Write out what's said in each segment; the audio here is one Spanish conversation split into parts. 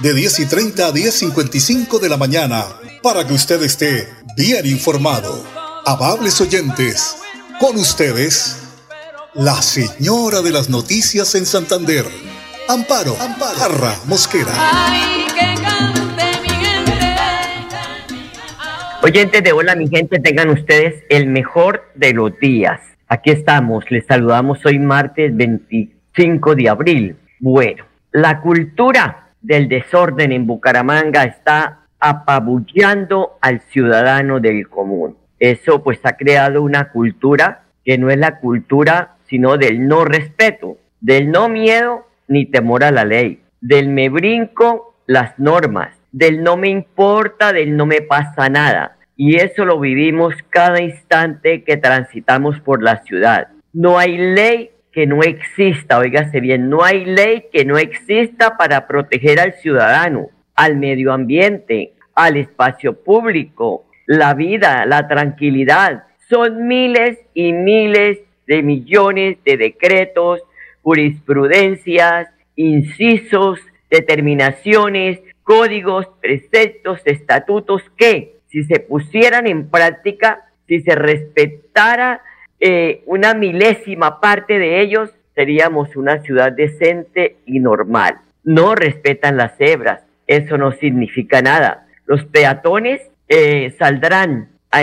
de 10 y 30 a 10 55 de la mañana para que usted esté bien informado. Amables oyentes, con ustedes, la señora de las noticias en Santander, Amparo, Amparo Mosquera. Oyentes de Hola mi gente, tengan ustedes el mejor de los días. Aquí estamos, les saludamos hoy martes 25 de abril. Bueno, la cultura del desorden en Bucaramanga está apabullando al ciudadano del común. Eso pues ha creado una cultura que no es la cultura sino del no respeto, del no miedo ni temor a la ley, del me brinco las normas, del no me importa, del no me pasa nada. Y eso lo vivimos cada instante que transitamos por la ciudad. No hay ley que no exista, oígase bien, no hay ley que no exista para proteger al ciudadano, al medio ambiente, al espacio público, la vida, la tranquilidad. Son miles y miles de millones de decretos, jurisprudencias, incisos, determinaciones, códigos, preceptos, estatutos que, si se pusieran en práctica, si se respetara eh, una milésima parte de ellos, seríamos una ciudad decente y normal. No respetan las cebras, eso no significa nada. Los peatones eh, saldrán a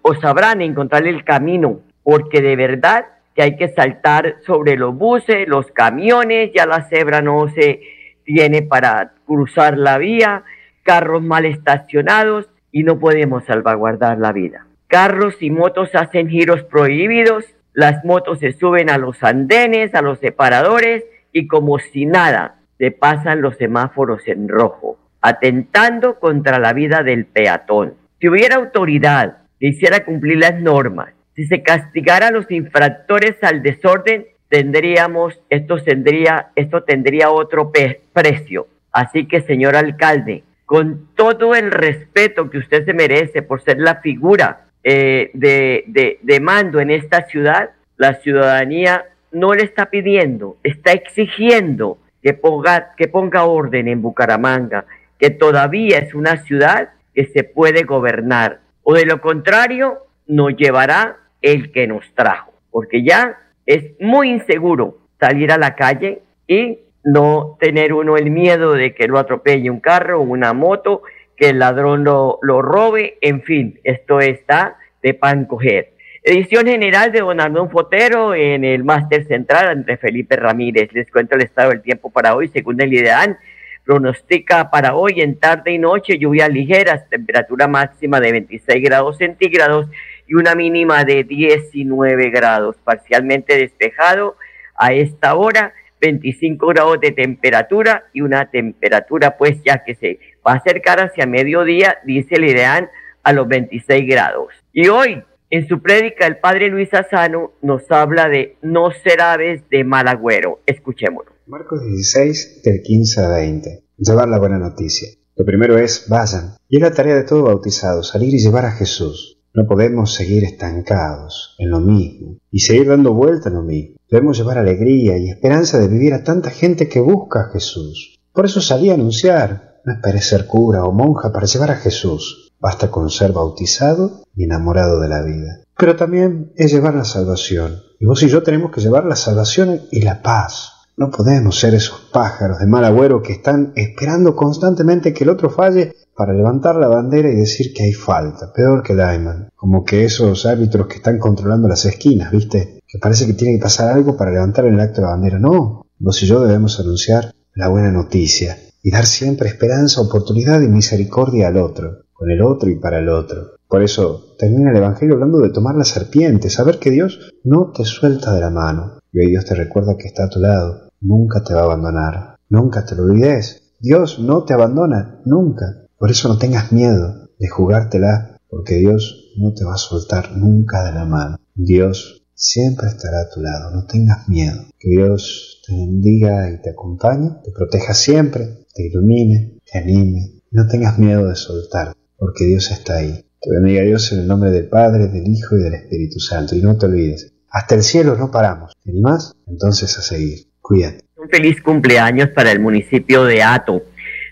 o sabrán encontrar el camino, porque de verdad que hay que saltar sobre los buses, los camiones, ya la cebra no se tiene para cruzar la vía, carros mal estacionados y no podemos salvaguardar la vida carros y motos hacen giros prohibidos, las motos se suben a los andenes, a los separadores y como si nada, se pasan los semáforos en rojo, atentando contra la vida del peatón. Si hubiera autoridad que hiciera cumplir las normas, si se castigara a los infractores al desorden, tendríamos, esto tendría, esto tendría otro precio. Así que, señor alcalde, con todo el respeto que usted se merece por ser la figura eh, de, de, mando en esta ciudad, la ciudadanía no le está pidiendo, está exigiendo que ponga, que ponga orden en Bucaramanga, que todavía es una ciudad que se puede gobernar. O de lo contrario, nos llevará el que nos trajo, porque ya es muy inseguro salir a la calle y no tener uno el miedo de que lo atropelle un carro o una moto que el ladrón lo, lo robe, en fin, esto está de pan coger. Edición general de Don Arnón Fotero en el Máster Central entre Felipe Ramírez. Les cuento el estado del tiempo para hoy, según el IDEAN. Pronostica para hoy en tarde y noche lluvias ligeras, temperatura máxima de 26 grados centígrados y una mínima de 19 grados, parcialmente despejado a esta hora, 25 grados de temperatura y una temperatura pues ya que se va a acercar hacia mediodía, dice el IDEAN, a los 26 grados. Y hoy, en su prédica, el padre Luis Asano nos habla de no ser aves de mal agüero. Escuchémoslo. Marcos 16, del 15 a 20. Llevar la buena noticia. Lo primero es, vayan. Y es la tarea de todo bautizado, salir y llevar a Jesús. No podemos seguir estancados en lo mismo y seguir dando vuelta en lo mismo. Debemos llevar alegría y esperanza de vivir a tanta gente que busca a Jesús. Por eso salí a anunciar. No esperes ser cura o monja para llevar a Jesús. Basta con ser bautizado y enamorado de la vida. Pero también es llevar la salvación. Y vos y yo tenemos que llevar la salvación y la paz. No podemos ser esos pájaros de mal agüero que están esperando constantemente que el otro falle para levantar la bandera y decir que hay falta, peor que Lyman, como que esos árbitros que están controlando las esquinas, ¿viste? Que parece que tiene que pasar algo para levantar el acto de la bandera. No, vos y yo debemos anunciar la buena noticia y dar siempre esperanza, oportunidad y misericordia al otro con el otro y para el otro. Por eso termina el Evangelio hablando de tomar la serpiente, saber que Dios no te suelta de la mano. Y hoy Dios te recuerda que está a tu lado, nunca te va a abandonar. Nunca te lo olvides, Dios no te abandona nunca. Por eso no tengas miedo de jugártela, porque Dios no te va a soltar nunca de la mano. Dios siempre estará a tu lado, no tengas miedo. Que Dios te bendiga y te acompañe, te proteja siempre, te ilumine, te anime. No tengas miedo de soltar, porque Dios está ahí. Te bendiga Dios en el nombre del Padre, del Hijo y del Espíritu Santo. Y no te olvides, hasta el cielo no paramos. ¿Te animás? Entonces a seguir. Cuídate. Un feliz cumpleaños para el municipio de Ato.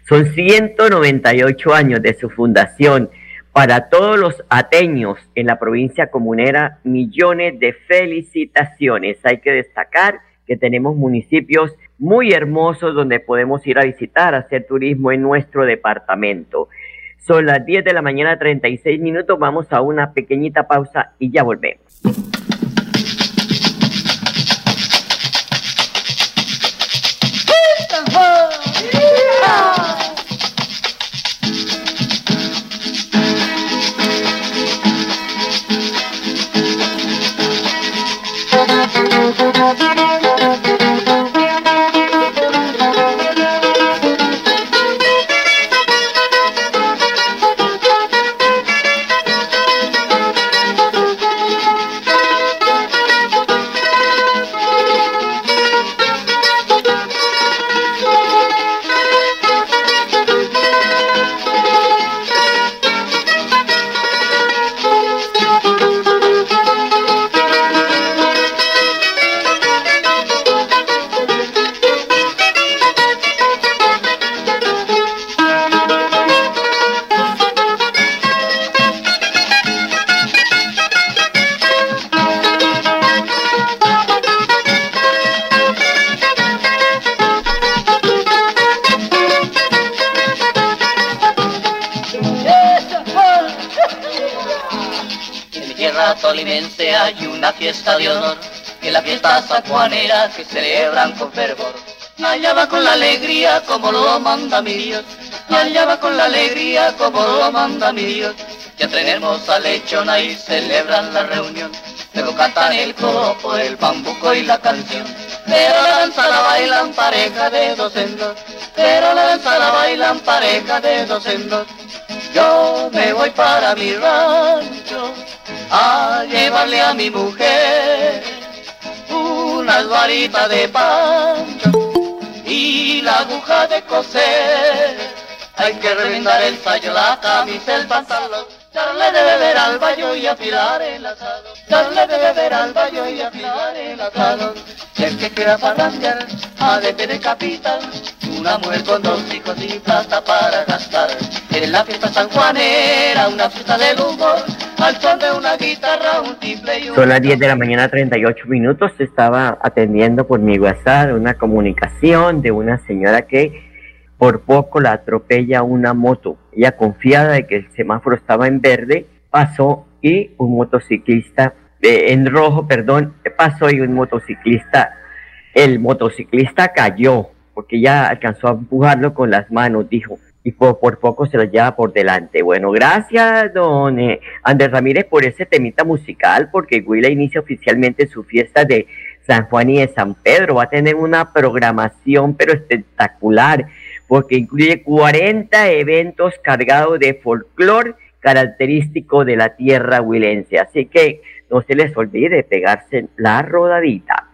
Son 198 años de su fundación. Para todos los ateños en la provincia comunera, millones de felicitaciones. Hay que destacar que tenemos municipios muy hermosos donde podemos ir a visitar, hacer turismo en nuestro departamento. Son las 10 de la mañana, 36 minutos. Vamos a una pequeñita pausa y ya volvemos. Fiesta de honor, que la fiesta sacuanera que celebran con fervor. Allá va con la alegría como lo manda mi Dios, allá va con la alegría como lo manda mi Dios. Ya tenemos a lechona y celebran la reunión, luego cantan el copo, el bambuco y la canción. Pero la danza la bailan pareja de dos en dos, pero la danza la bailan pareja de dos en dos. Yo me voy para mi rancho a llevarle a mi mujer unas varitas de pan y la aguja de coser. Hay que remendar el sayo, la camisa, el pantalón, darle de beber al baño y afilar el asado, darle de beber al baño y afilar el asado. El que quiera farrandear, a de tener capital, una mujer con dos hijos y plata para gastar. En la fiesta una del humor, al son de una guitarra, un y un... Son las 10 de la mañana, 38 minutos. Estaba atendiendo por mi WhatsApp una comunicación de una señora que por poco la atropella una moto. Ella confiada de que el semáforo estaba en verde, pasó y un motociclista en rojo, perdón, pasó y un motociclista, el motociclista cayó porque ya alcanzó a empujarlo con las manos, dijo, y por, poco se lo lleva por delante. Bueno, gracias, don eh, Andrés Ramírez, por ese temita musical, porque Huila inicia oficialmente su fiesta de San Juan y de San Pedro. Va a tener una programación, pero espectacular, porque incluye 40 eventos cargados de folclore característico de la tierra huilense. Así que no se les olvide pegarse la rodadita.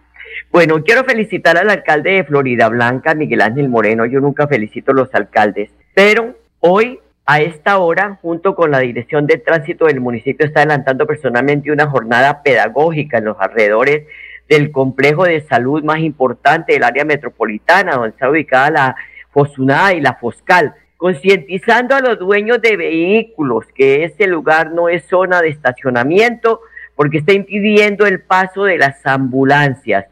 Bueno, quiero felicitar al alcalde de Florida Blanca, Miguel Ángel Moreno. Yo nunca felicito a los alcaldes, pero hoy a esta hora, junto con la Dirección de Tránsito del municipio, está adelantando personalmente una jornada pedagógica en los alrededores del complejo de salud más importante del área metropolitana, donde está ubicada la Fosunada y la Foscal, concientizando a los dueños de vehículos que ese lugar no es zona de estacionamiento, porque está impidiendo el paso de las ambulancias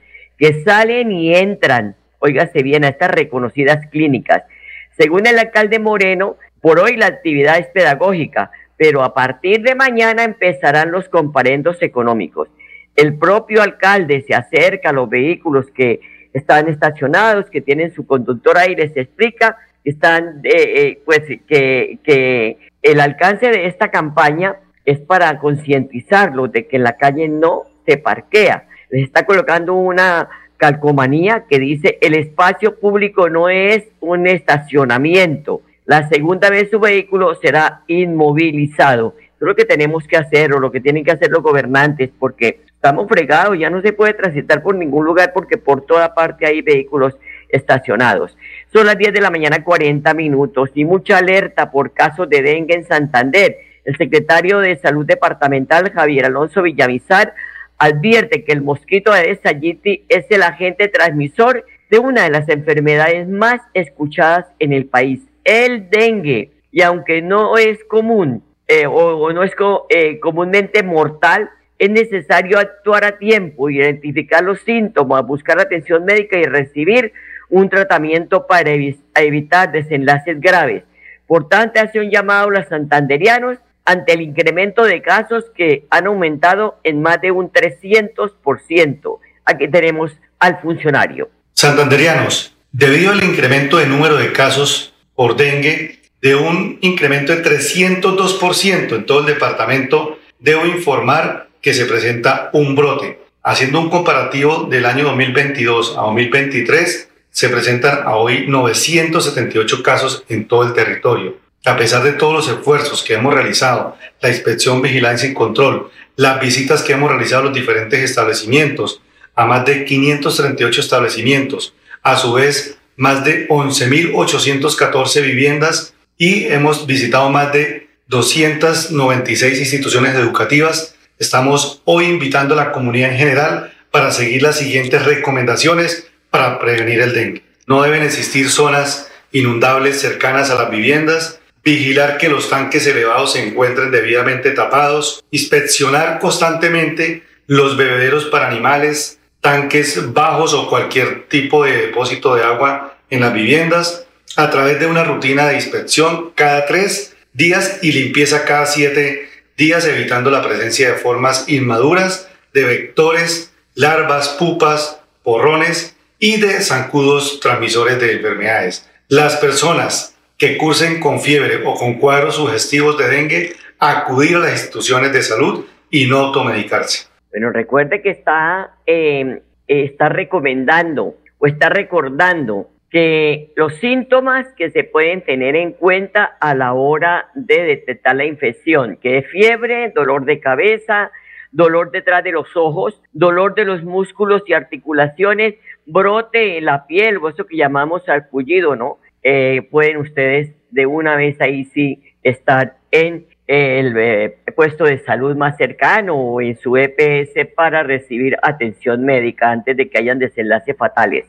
que salen y entran, óigase bien, a estas reconocidas clínicas. Según el alcalde Moreno, por hoy la actividad es pedagógica, pero a partir de mañana empezarán los comparendos económicos. El propio alcalde se acerca a los vehículos que están estacionados, que tienen su conductor ahí, les explica que están, eh, eh, pues que, que el alcance de esta campaña es para concientizarlos de que en la calle no se parquea. Les está colocando una calcomanía que dice el espacio público no es un estacionamiento. La segunda vez su vehículo será inmovilizado. Lo que tenemos que hacer o lo que tienen que hacer los gobernantes porque estamos fregados, ya no se puede transitar por ningún lugar porque por toda parte hay vehículos estacionados. Son las 10 de la mañana 40 minutos y mucha alerta por casos de dengue en Santander. El secretario de Salud Departamental, Javier Alonso Villamizar, advierte que el mosquito de Sayiti es el agente transmisor de una de las enfermedades más escuchadas en el país, el dengue. Y aunque no es común eh, o, no es eh, comúnmente mortal, es necesario actuar a tiempo, identificar los síntomas, buscar atención médica y recibir un tratamiento para evitar desenlaces graves. Por tanto, hace un llamado a los santanderianos ante el incremento de casos que han aumentado en más de un 300%. Aquí tenemos al funcionario. Santanderianos, debido al incremento de número de casos por dengue, de un incremento de 302% en todo el departamento, debo informar que se presenta un brote. Haciendo un comparativo del año 2022 a 2023, se presentan a hoy 978 casos en todo el territorio a pesar de todos los esfuerzos que hemos realizado, la inspección, vigilancia y control, las visitas que hemos realizado a los diferentes establecimientos, a más de 538 establecimientos, a su vez más de 11.814 viviendas y hemos visitado más de 296 instituciones educativas. Estamos hoy invitando a la comunidad en general para seguir las siguientes recomendaciones para prevenir el dengue. No deben existir zonas inundables cercanas a las viviendas, vigilar que los tanques elevados se encuentren debidamente tapados, inspeccionar constantemente los bebederos para animales, tanques bajos o cualquier tipo de depósito de agua en las viviendas, a través de una rutina de inspección cada tres días y limpieza cada siete días, evitando la presencia de formas inmaduras de vectores, larvas, pupas, porrones y de zancudos transmisores de enfermedades. Las personas que cursen con fiebre o con cuadros sugestivos de dengue, acudir a las instituciones de salud y no automedicarse. Bueno, recuerde que está, em, está recomendando o está recordando que los síntomas que se pueden tener en cuenta a la hora de detectar la infección, que es fiebre, dolor de cabeza, dolor detrás de los ojos, dolor de los músculos y articulaciones, brote en la piel, o eso que llamamos sarpullido, ¿no? Eh, pueden ustedes de una vez ahí sí estar en el eh, puesto de salud más cercano o en su EPS para recibir atención médica antes de que hayan desenlaces fatales.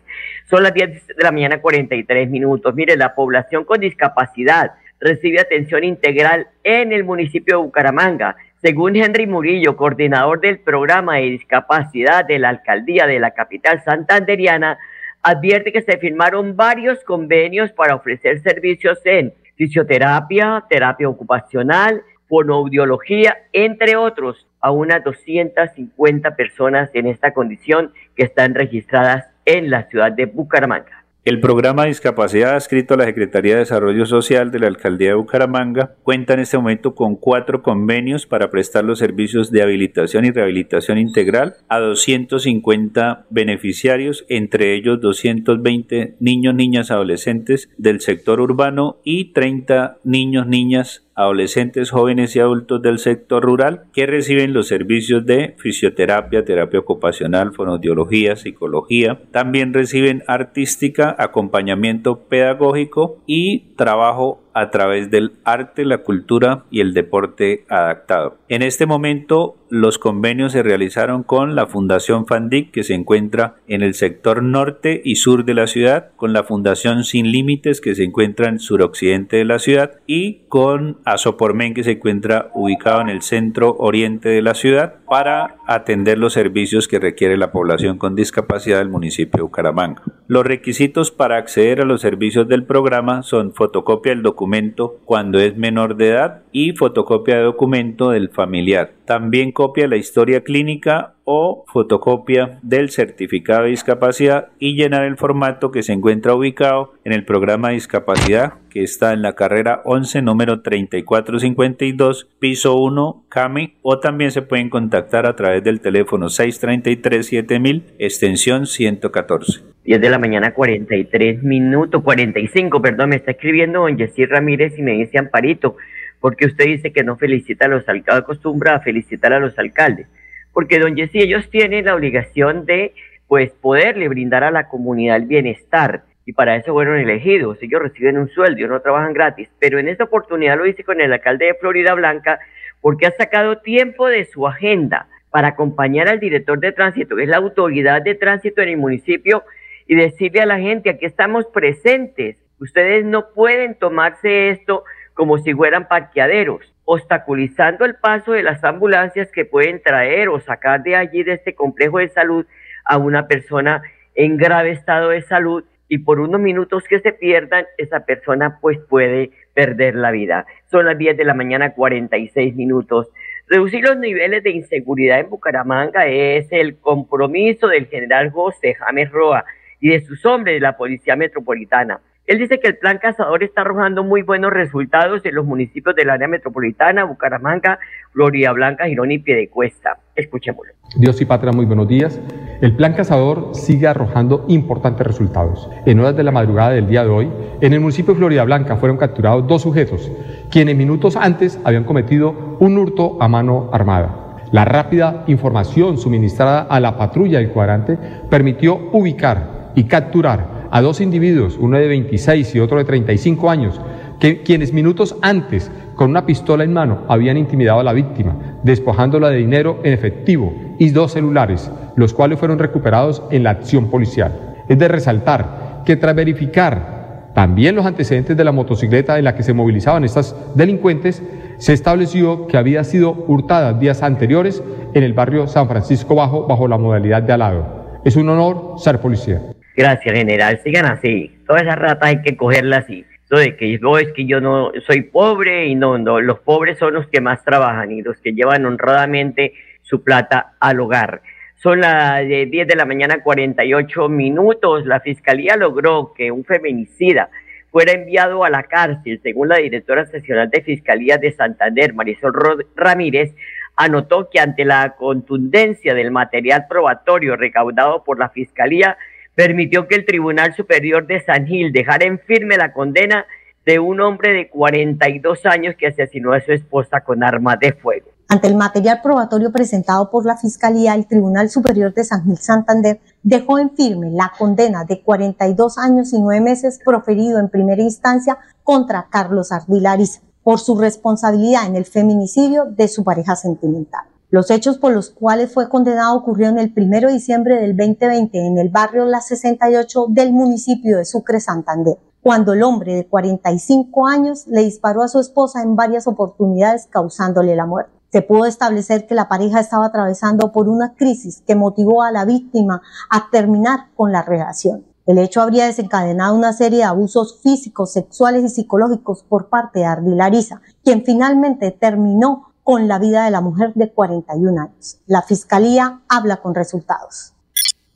Son las 10 de la mañana 43 minutos. Mire, la población con discapacidad recibe atención integral en el municipio de Bucaramanga. Según Henry Murillo, coordinador del programa de discapacidad de la alcaldía de la capital santanderiana, advierte que se firmaron varios convenios para ofrecer servicios en fisioterapia, terapia ocupacional, fonoaudiología, entre otros, a unas 250 personas en esta condición que están registradas en la ciudad de Bucaramanga. El programa de discapacidad adscrito a la Secretaría de Desarrollo Social de la Alcaldía de Bucaramanga cuenta en este momento con cuatro convenios para prestar los servicios de habilitación y rehabilitación integral a 250 beneficiarios, entre ellos 220 niños, niñas, adolescentes del sector urbano y 30 niños, niñas, adolescentes, jóvenes y adultos del sector rural que reciben los servicios de fisioterapia, terapia ocupacional, fonoaudiología, psicología. También reciben artística, acompañamiento pedagógico y trabajo a través del arte, la cultura y el deporte adaptado. En este momento los convenios se realizaron con la Fundación FANDIC que se encuentra en el sector norte y sur de la ciudad, con la Fundación Sin Límites que se encuentra en suroccidente de la ciudad y con Asopormen que se encuentra ubicado en el centro oriente de la ciudad para atender los servicios que requiere la población con discapacidad del municipio de Bucaramanga. Los requisitos para acceder a los servicios del programa son fotocopia del documento cuando es menor de edad y fotocopia de documento del familiar. También copia la historia clínica o fotocopia del certificado de discapacidad y llenar el formato que se encuentra ubicado en el programa de discapacidad que está en la carrera 11 número 3452 piso 1 CAME o también se pueden contactar a través del teléfono 633 7000 extensión 114. 10 de la mañana 43 minutos 45 perdón me está escribiendo don Jessy Ramírez y me dice Amparito porque usted dice que no felicita a los alcaldes acostumbra a felicitar a los alcaldes. Porque don Jessy, ellos tienen la obligación de pues poderle brindar a la comunidad el bienestar y para eso fueron elegidos. Ellos reciben un sueldo, ellos no trabajan gratis, pero en esta oportunidad lo hice con el alcalde de Florida Blanca porque ha sacado tiempo de su agenda para acompañar al director de tránsito, que es la autoridad de tránsito en el municipio, y decirle a la gente, aquí estamos presentes, ustedes no pueden tomarse esto como si fueran parqueaderos obstaculizando el paso de las ambulancias que pueden traer o sacar de allí, de este complejo de salud, a una persona en grave estado de salud y por unos minutos que se pierdan, esa persona pues puede perder la vida. Son las 10 de la mañana, 46 minutos. Reducir los niveles de inseguridad en Bucaramanga es el compromiso del general José James Roa y de sus hombres de la Policía Metropolitana. Él dice que el plan cazador está arrojando muy buenos resultados en los municipios del área metropolitana, Bucaramanga, Gloria Blanca, Girón y Piedecuesta. Escuchémoslo. Dios y patria, muy buenos días. El plan cazador sigue arrojando importantes resultados. En horas de la madrugada del día de hoy, en el municipio de Florida Blanca fueron capturados dos sujetos, quienes minutos antes habían cometido un hurto a mano armada. La rápida información suministrada a la patrulla del cuadrante permitió ubicar y capturar a dos individuos, uno de 26 y otro de 35 años, que, quienes minutos antes, con una pistola en mano, habían intimidado a la víctima, despojándola de dinero en efectivo y dos celulares, los cuales fueron recuperados en la acción policial. Es de resaltar que tras verificar también los antecedentes de la motocicleta en la que se movilizaban estas delincuentes, se estableció que había sido hurtada días anteriores en el barrio San Francisco Bajo bajo la modalidad de alado. Es un honor ser policía. Gracias, general. Sigan así. Todas esas ratas hay que cogerlas así. Eso que es que yo no soy pobre y no, los pobres son los que más trabajan y los que llevan honradamente su plata al hogar. Son las 10 de la mañana, 48 minutos. La fiscalía logró que un feminicida fuera enviado a la cárcel, según la directora seccional de Fiscalía de Santander, Marisol Ramírez, anotó que ante la contundencia del material probatorio recaudado por la Fiscalía, permitió que el Tribunal Superior de San Gil dejara en firme la condena de un hombre de 42 años que asesinó a su esposa con arma de fuego. Ante el material probatorio presentado por la Fiscalía, el Tribunal Superior de San Gil Santander dejó en firme la condena de 42 años y 9 meses proferido en primera instancia contra Carlos Ardilariza por su responsabilidad en el feminicidio de su pareja sentimental. Los hechos por los cuales fue condenado ocurrieron el 1 de diciembre del 2020 en el barrio La 68 del municipio de Sucre, Santander, cuando el hombre de 45 años le disparó a su esposa en varias oportunidades causándole la muerte. Se pudo establecer que la pareja estaba atravesando por una crisis que motivó a la víctima a terminar con la relación. El hecho habría desencadenado una serie de abusos físicos, sexuales y psicológicos por parte de Ardilariza, quien finalmente terminó con la vida de la mujer de 41 años. La fiscalía habla con resultados.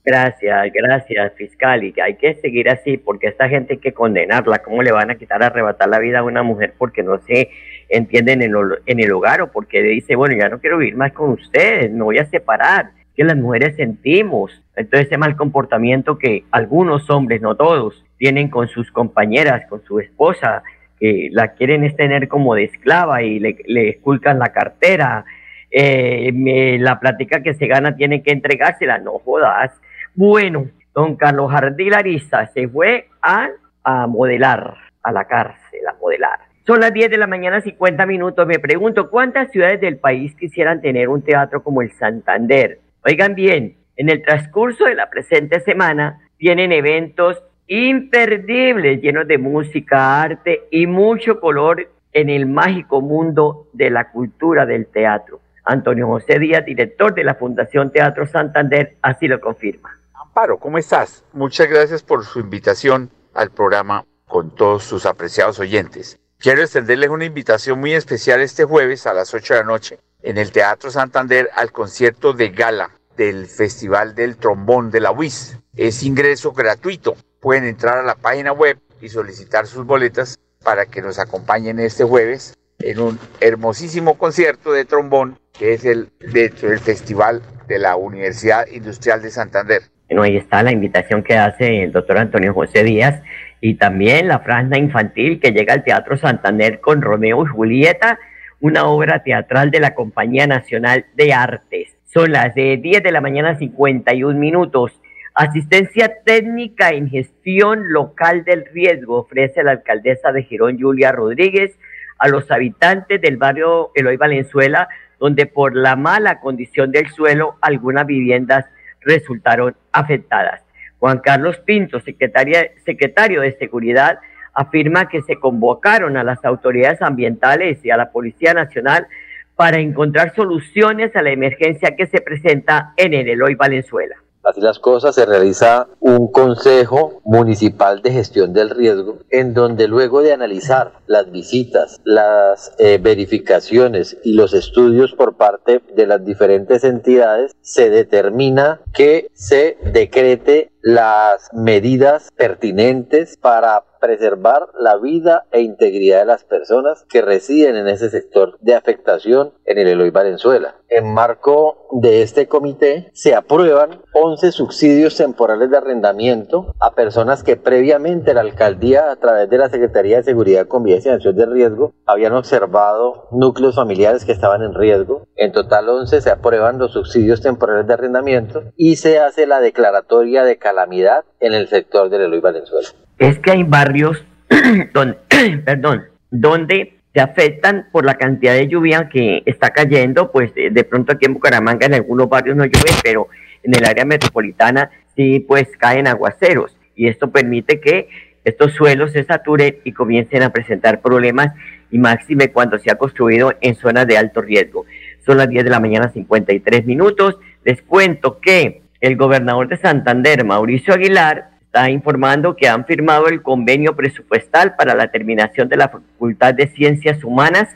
Gracias, gracias, fiscal. Y hay que seguir así porque esta gente hay que condenarla. ¿Cómo le van a quitar, arrebatar la vida a una mujer porque no se entienden en, en el hogar o porque dice, bueno, ya no quiero vivir más con ustedes, me voy a separar? Que las mujeres sentimos. Entonces, ese mal comportamiento que algunos hombres, no todos, tienen con sus compañeras, con su esposa, que la quieren es tener como de esclava y le, le esculcan la cartera, eh, la plática que se gana tiene que entregársela, no jodas. Bueno, don Carlos Jardín Ariza se fue a, a modelar, a la cárcel, a modelar. Son las 10 de la mañana, 50 minutos. Me pregunto, ¿cuántas ciudades del país quisieran tener un teatro como el Santander? Oigan bien, en el transcurso de la presente semana tienen eventos imperdibles, llenos de música, arte y mucho color en el mágico mundo de la cultura del teatro. Antonio José Díaz, director de la Fundación Teatro Santander, así lo confirma. Amparo, ¿cómo estás? Muchas gracias por su invitación al programa con todos sus apreciados oyentes. Quiero extenderles una invitación muy especial este jueves a las 8 de la noche en el Teatro Santander al concierto de gala del Festival del Trombón de la UIS. Es ingreso gratuito. Pueden entrar a la página web y solicitar sus boletas para que nos acompañen este jueves en un hermosísimo concierto de trombón que es el, dentro del Festival de la Universidad Industrial de Santander. Bueno, ahí está la invitación que hace el doctor Antonio José Díaz y también la franja infantil que llega al Teatro Santander con Romeo y Julieta, una obra teatral de la Compañía Nacional de Artes. Son las de 10 de la mañana 51 minutos. Asistencia técnica en gestión local del riesgo ofrece la alcaldesa de Girón, Julia Rodríguez, a los habitantes del barrio Eloy Valenzuela, donde por la mala condición del suelo algunas viviendas resultaron afectadas. Juan Carlos Pinto, secretario de Seguridad, afirma que se convocaron a las autoridades ambientales y a la Policía Nacional para encontrar soluciones a la emergencia que se presenta en el Eloy Valenzuela. Así las cosas, se realiza un consejo municipal de gestión del riesgo en donde luego de analizar las visitas, las eh, verificaciones y los estudios por parte de las diferentes entidades, se determina que se decrete las medidas pertinentes para preservar la vida e integridad de las personas que residen en ese sector de afectación en el Eloy Valenzuela. En marco de este comité se aprueban 11 subsidios temporales de arrendamiento a personas que previamente la alcaldía a través de la Secretaría de Seguridad, Convivencia y Acción de Riesgo habían observado núcleos familiares que estaban en riesgo. En total 11 se aprueban los subsidios temporales de arrendamiento y se hace la declaratoria de calamidad en el sector del Eloy Valenzuela. Es que hay barrios donde, perdón, donde se afectan por la cantidad de lluvia que está cayendo, pues de, pronto aquí en Bucaramanga en algunos barrios no llueve, pero en el área metropolitana sí pues caen aguaceros y esto permite que estos suelos se saturen y comiencen a presentar problemas y máxime cuando se ha construido en zonas de alto riesgo. Son las 10 de la mañana 53 minutos. Les cuento que el gobernador de Santander, Mauricio Aguilar, está informando que han firmado el convenio presupuestal para la terminación de la Facultad de Ciencias Humanas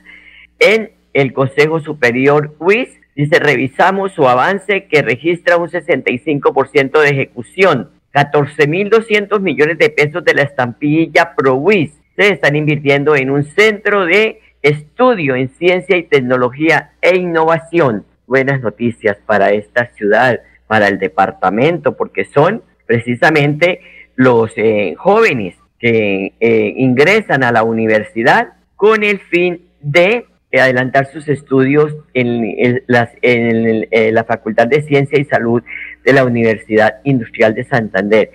en el Consejo Superior UIS. Dice, revisamos su avance que registra un 65% de ejecución. 14.200 millones de pesos de la estampilla ProWIS se están invirtiendo en un centro de estudio en ciencia y tecnología e innovación. Buenas noticias para esta ciudad para el departamento, porque son precisamente los eh, jóvenes que eh, ingresan a la universidad con el fin de adelantar sus estudios en, en, la Facultad de Ciencia y Salud de la Universidad Industrial de Santander.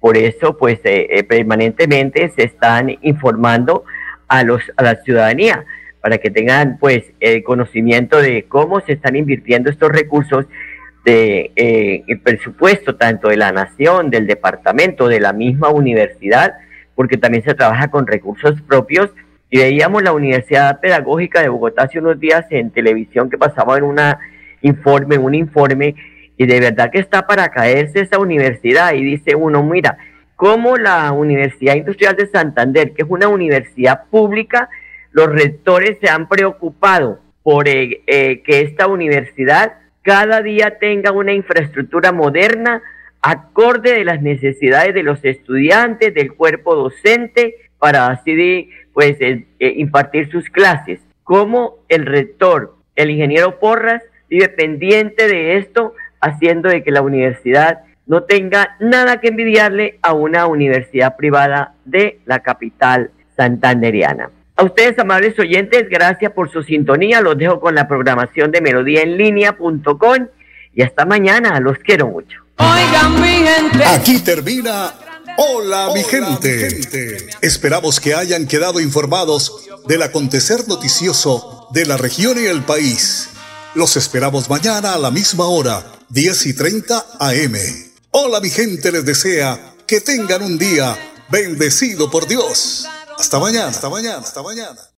Por eso, pues, eh, permanentemente se están informando a, los, a la ciudadanía para que tengan, pues, el conocimiento de cómo se están invirtiendo estos recursos de eh, el presupuesto tanto de la nación, del departamento, de la misma universidad, porque también se trabaja con recursos propios. Y veíamos la Universidad Pedagógica de Bogotá hace unos días en televisión que pasaba en una informe, un informe, y de verdad que está para caerse esa universidad. Y dice uno, mira, cómo la Universidad Industrial de Santander, que es una universidad pública, los rectores se han preocupado por eh, eh, que esta universidad cada día tenga una infraestructura moderna acorde de las necesidades de los estudiantes, del cuerpo docente, para así pues eh, eh, impartir sus clases. Como el rector, el ingeniero Porras, vive pendiente de esto, haciendo de que la universidad no tenga nada que envidiarle a una universidad privada de la capital santanderiana. A ustedes, amables oyentes, gracias por su sintonía. Los dejo con la programación de melodíaenlínea.com y hasta mañana. Los quiero mucho. Oigan, mi gente. Aquí termina Hola, mi, gente. gente. Esperamos que hayan quedado informados del acontecer noticioso de la región y el país. Los esperamos mañana a la misma hora, 10 y 30 AM. Hola, mi gente les desea que tengan un día bendecido por Dios. Hasta mañana, hasta mañana, hasta mañana.